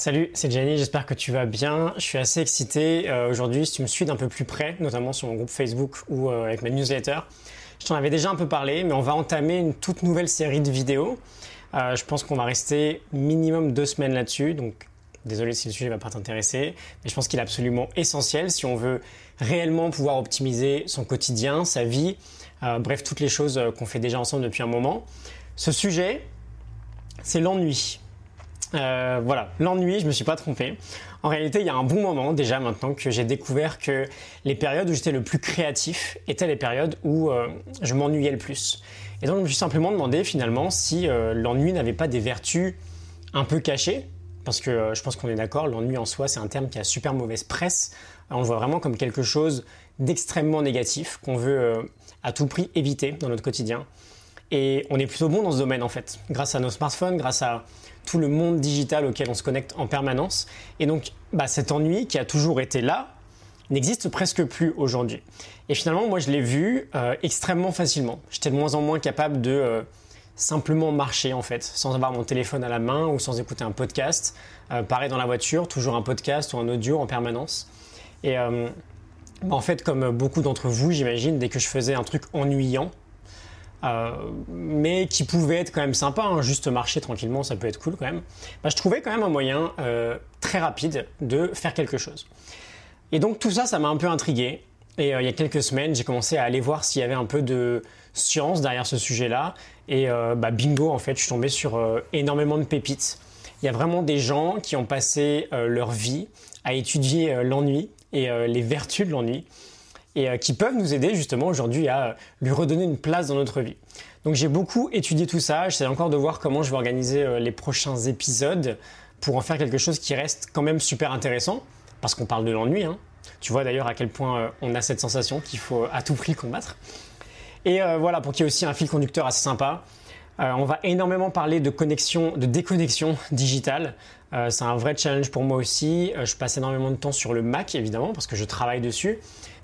Salut, c'est Jenny, j'espère que tu vas bien. Je suis assez excité euh, aujourd'hui, si tu me suis d'un peu plus près, notamment sur mon groupe Facebook ou euh, avec ma newsletter. Je t'en avais déjà un peu parlé, mais on va entamer une toute nouvelle série de vidéos. Euh, je pense qu'on va rester minimum deux semaines là-dessus, donc désolé si le sujet ne va pas t'intéresser, mais je pense qu'il est absolument essentiel si on veut réellement pouvoir optimiser son quotidien, sa vie, bref, toutes les choses qu'on fait déjà ensemble depuis un moment. Ce sujet, c'est l'ennui. Euh, voilà, l'ennui, je me suis pas trompé. En réalité, il y a un bon moment déjà maintenant que j'ai découvert que les périodes où j'étais le plus créatif étaient les périodes où euh, je m'ennuyais le plus. Et donc je me suis simplement demandé finalement si euh, l'ennui n'avait pas des vertus un peu cachées, parce que je pense qu'on est d'accord, l'ennui en soi c'est un terme qui a super mauvaise presse. On le voit vraiment comme quelque chose d'extrêmement négatif qu'on veut à tout prix éviter dans notre quotidien. Et on est plutôt bon dans ce domaine en fait, grâce à nos smartphones, grâce à tout le monde digital auquel on se connecte en permanence. Et donc bah, cet ennui qui a toujours été là n'existe presque plus aujourd'hui. Et finalement, moi je l'ai vu euh, extrêmement facilement. J'étais de moins en moins capable de euh, simplement marcher en fait, sans avoir mon téléphone à la main ou sans écouter un podcast. Euh, pareil dans la voiture, toujours un podcast ou un audio en permanence. Et bah, en fait, comme beaucoup d'entre vous, j'imagine, dès que je faisais un truc ennuyant, euh, mais qui pouvait être quand même sympa, hein, juste marcher tranquillement, ça peut être cool quand même. Bah, je trouvais quand même un moyen euh, très rapide de faire quelque chose. Et donc tout ça, ça m'a un peu intrigué. Et euh, il y a quelques semaines, j'ai commencé à aller voir s'il y avait un peu de science derrière ce sujet-là. Et bah, bingo, en fait, je suis tombé sur énormément de pépites. Il y a vraiment des gens qui ont passé leur vie à étudier l'ennui et les vertus de l'ennui et euh, qui peuvent nous aider justement aujourd'hui à lui redonner une place dans notre vie. Donc j'ai beaucoup étudié tout ça, j'essaie encore de voir comment je vais organiser euh, les prochains épisodes pour en faire quelque chose qui reste quand même super intéressant, parce qu'on parle de l'ennui. Hein. Tu vois d'ailleurs à quel point euh, on a cette sensation qu'il faut à tout prix combattre. Et voilà, pour qu'il y ait aussi un fil conducteur assez sympa, on va énormément parler de connexion, de déconnexion digitale. c'est un vrai challenge pour moi aussi. je passe énormément de temps sur le Mac évidemment parce que je travaille dessus.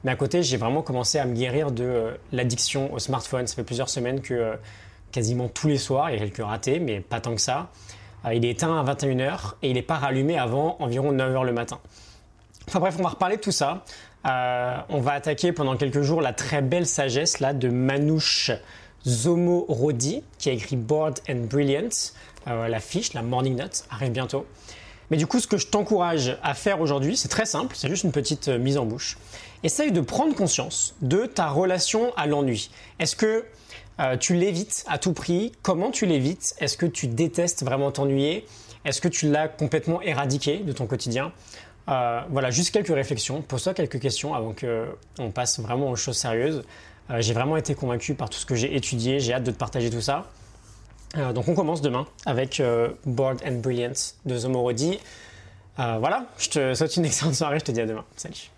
Mais à côté, j'ai vraiment commencé à me guérir de euh, l'addiction au smartphone. Ça fait plusieurs semaines que euh, quasiment tous les soirs, il y a quelques ratés, mais pas tant que ça. Euh, il est éteint à 21h et il n'est pas rallumé avant environ 9h le matin. Enfin bref, on va reparler de tout ça. on va attaquer pendant quelques jours la très belle sagesse là de Manouche Zomorodi qui a écrit Bored and Brilliant. la fiche, la Morning Note, arrive bientôt. Mais du coup, ce que je t'encourage à faire aujourd'hui, c'est très simple, c'est juste une petite mise en bouche essaye de prendre conscience de ta relation à l'ennui. Est-ce que euh, tu l'évites à tout prix? Comment tu l'évites? Est-ce que tu détestes vraiment t'ennuyer? Est-ce que tu l'as complètement éradiqué de ton quotidien? Euh, Voilà, juste quelques réflexions. Pose-toi quelques questions avant qu'on passe vraiment aux choses sérieuses. Euh, j'ai vraiment été convaincu par tout ce que j'ai étudié. J'ai hâte de te partager tout ça. donc on commence demain avec Bored and Brilliant de Zomorodi. voilà, je te souhaite une excellente soirée. Je te dis à demain. Salut.